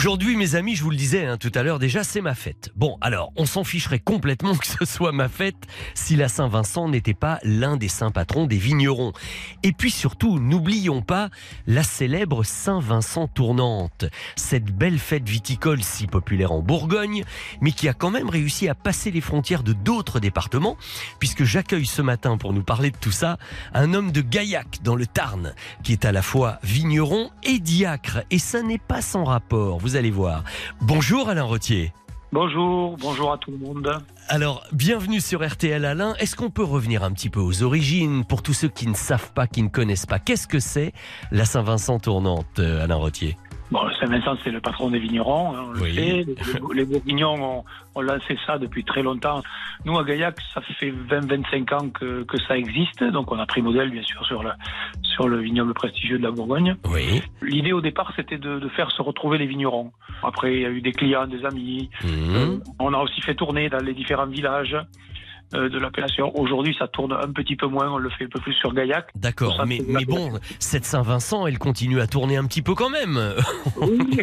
Aujourd'hui, mes amis, je vous le disais hein, tout à l'heure déjà, c'est ma fête. Bon, alors, on s'en ficherait complètement que ce soit ma fête si la Saint-Vincent n'était pas l'un des saints patrons des vignerons. Et puis surtout, n'oublions pas la célèbre Saint-Vincent tournante, cette belle fête viticole si populaire en Bourgogne, mais qui a quand même réussi à passer les frontières de d'autres départements, puisque j'accueille ce matin pour nous parler de tout ça un homme de Gaillac dans le Tarn, qui est à la fois vigneron et diacre, et ça n'est pas sans rapport. Allez voir. Bonjour Alain Rottier. Bonjour, bonjour à tout le monde. Alors, bienvenue sur RTL Alain. Est-ce qu'on peut revenir un petit peu aux origines pour tous ceux qui ne savent pas, qui ne connaissent pas? Qu'est-ce que c'est la Saint-Vincent tournante, euh, Alain Rottier? Bon, Saint-Vincent, c'est le patron des vignerons, hein, on le sait. Les, les bourguignons ont, ont lancé ça depuis très longtemps. Nous, à Gaillac, ça fait 20-25 ans que, que ça existe. Donc, on a pris modèle, bien sûr, sur le, sur le vignoble prestigieux de la Bourgogne. Oui. L'idée, au départ, c'était de, de faire se retrouver les vignerons. Après, il y a eu des clients, des amis. Mhm. Euh, on a aussi fait tourner dans les différents villages de l'appellation. Aujourd'hui, ça tourne un petit peu moins. On le fait un peu plus sur Gaillac. D'accord, mais, bon, cette Saint-Vincent, elle continue à tourner un petit peu quand même. Oui.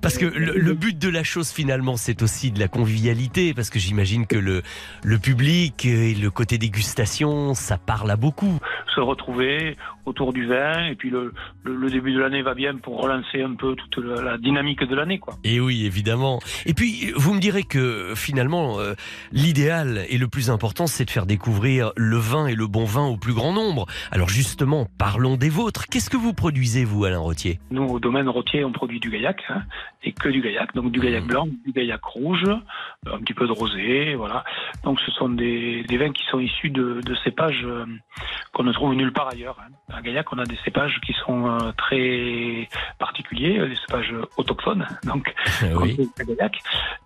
Parce que le, le but de la chose finalement, c'est aussi de la convivialité, parce que j'imagine que le, le public et le côté dégustation, ça parle à beaucoup. Se retrouver autour du vin et puis le, le, le début de l'année va bien pour relancer un peu toute la, la dynamique de l'année quoi. Et oui, évidemment. Et puis, vous me direz que finalement, euh, l'idéal et le plus important, c'est de faire découvrir le vin et le bon vin au plus grand nombre. Alors justement, parlons des vôtres. Qu'est-ce que vous produisez, vous, Alain Rottier? Nous au domaine rotier on produit du gaillac hein, et que du gaillac donc du gaillac Mhm. blanc, du gaillac rouge, un petit peu de rosé voilà. Donc ce sont des, des vins qui sont issus de, de cépages euh, qu'on ne trouve nulle part ailleurs. Hein. À Gaillac on a des cépages qui sont euh, très particuliers, des cépages autochtones donc Oui. à Gaillac,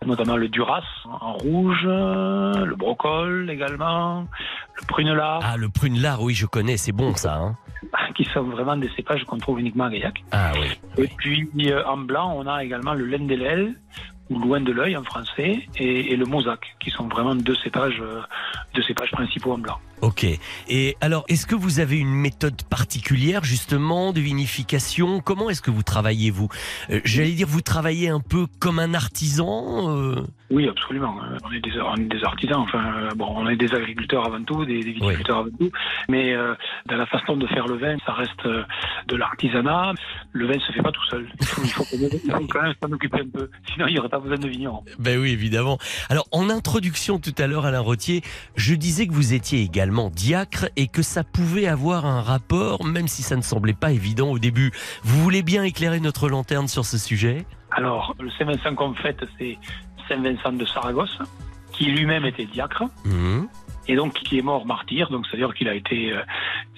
notamment le Duras en rouge, euh, le Brocol également, le Prunelard, Ah, le prune-lard, oui, je connais, c'est bon ça. Hein qui sont vraiment des cépages qu'on trouve uniquement à Gaillac. ah oui. Et puis euh, en blanc, on a également le Lendelel, ou Loin de l'œil en français, et, le Mosaque, qui sont vraiment deux cépages, euh, deux cépages principaux en blanc. Ok. Et alors, est-ce que vous avez une méthode particulière justement de vinification? Comment est-ce que vous travaillez vous? Euh, J'allais dire, vous travaillez un peu comme un artisan euh? Oui, absolument. Euh, On est des, on est des artisans, enfin, bon, on est des agriculteurs avant tout, des, des viticulteurs avant tout, mais euh, dans la façon de faire le vin, ça reste de l'artisanat. Le vin se fait pas tout seul. Il faut, il faut il faut quand même s'en occuper un peu, sinon il n'y aurait pas besoin de vignerons. Ben oui, évidemment. Alors, en introduction tout à l'heure, Alain Rottier, je disais que vous étiez également diacre et que ça pouvait avoir un rapport, même si ça ne semblait pas évident au début. Vous voulez bien éclairer notre lanterne sur ce sujet? Alors, le Saint-Vincent qu'on fête, c'est Saint-Vincent de Saragosse, qui lui-même était diacre. Mhm. et donc qui est mort martyr, donc c'est-à-dire qu'il a été, euh,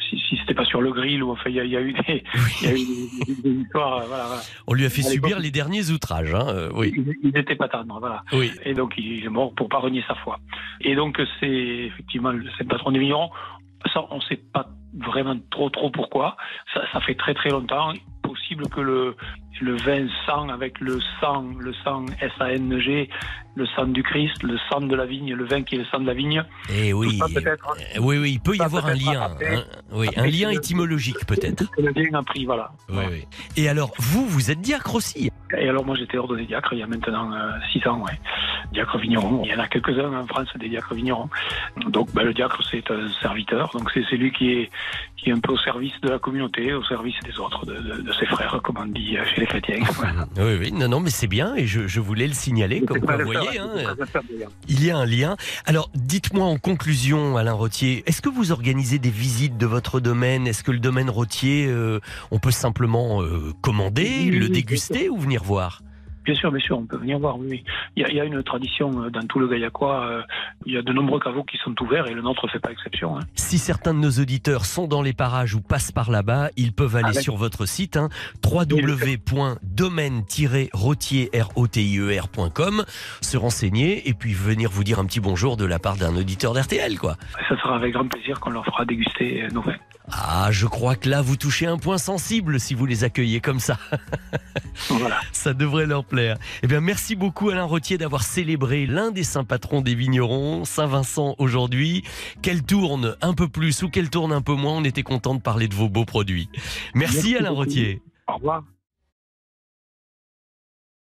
si, si c'était pas sur le grill ou enfin il y a, il y a eu des, il y a eu des, des- des histoires, voilà, voilà. On lui a fait À subir les derniers outrages. Hein euh, oui, ils étaient pas tendres, voilà. oui. Et donc il est mort pour pas renier sa foi. Et donc c'est effectivement le c'est le patron des vignerons. Ça, on sait pas vraiment trop trop pourquoi. Ça, ça fait très très longtemps. Possible que le le vin sang avec le sang, le sang S-A-N-G, le sang du Christ, le sang de la vigne, le vin qui est le sang de la vigne. Et Tout oui. ça. Euh, Oui, oui, il peut y avoir un lien. hein. Oui, un lien le- étymologique peut-être. le bien a pris, voilà. Oui, oui. Et alors, vous, vous êtes diacre aussi Et alors moi j'étais ordonné diacre il y a maintenant 6 ans, ouais. Diacre vigneron. Il y en a quelques-uns en France des diacres vignerons. Donc ben, le diacre c'est un serviteur, donc c'est celui qui est qui est un peu au service de la communauté, au service des autres, de, de- de ses frères, comme on dit chez les chrétiens. Oui, oui, non, non, mais c'est bien et je, je voulais le signaler. Comme vous voyez, faire, hein, faire, il y a un lien. Alors, dites-moi en conclusion, Alain Rottier, est-ce que vous organisez des visites de votre domaine? Est-ce que le domaine Rottier, euh, on peut simplement euh, commander, le déguster ou venir voir? Bien sûr, bien sûr, on peut venir voir, oui. Il y a, il y a une tradition euh, dans tout le Gaillacois, euh, il y a de nombreux caveaux qui sont ouverts et le nôtre ne fait pas exception. hein. Si certains de nos auditeurs sont dans les parages ou passent par là-bas, ils peuvent aller Avec- sur votre site hein, www.domaine-rotier.com, se renseigner et puis venir vous dire un petit bonjour de la part d'un auditeur d'RTL, quoi. Ça sera avec grand plaisir qu'on leur fera déguster euh, nos vins. Ah, je crois que là, vous touchez un point sensible si vous les accueillez comme ça. Voilà. Ça devrait leur plaire. Exemplaires. Eh bien, merci beaucoup Alain Rottier d'avoir célébré l'un des saints patrons des vignerons, Saint-Vincent aujourd'hui. Qu'elle tourne un peu plus ou qu'elle tourne un peu moins, on était content de parler de vos beaux produits. Merci, Merci Alain beaucoup. Rottier. Au revoir.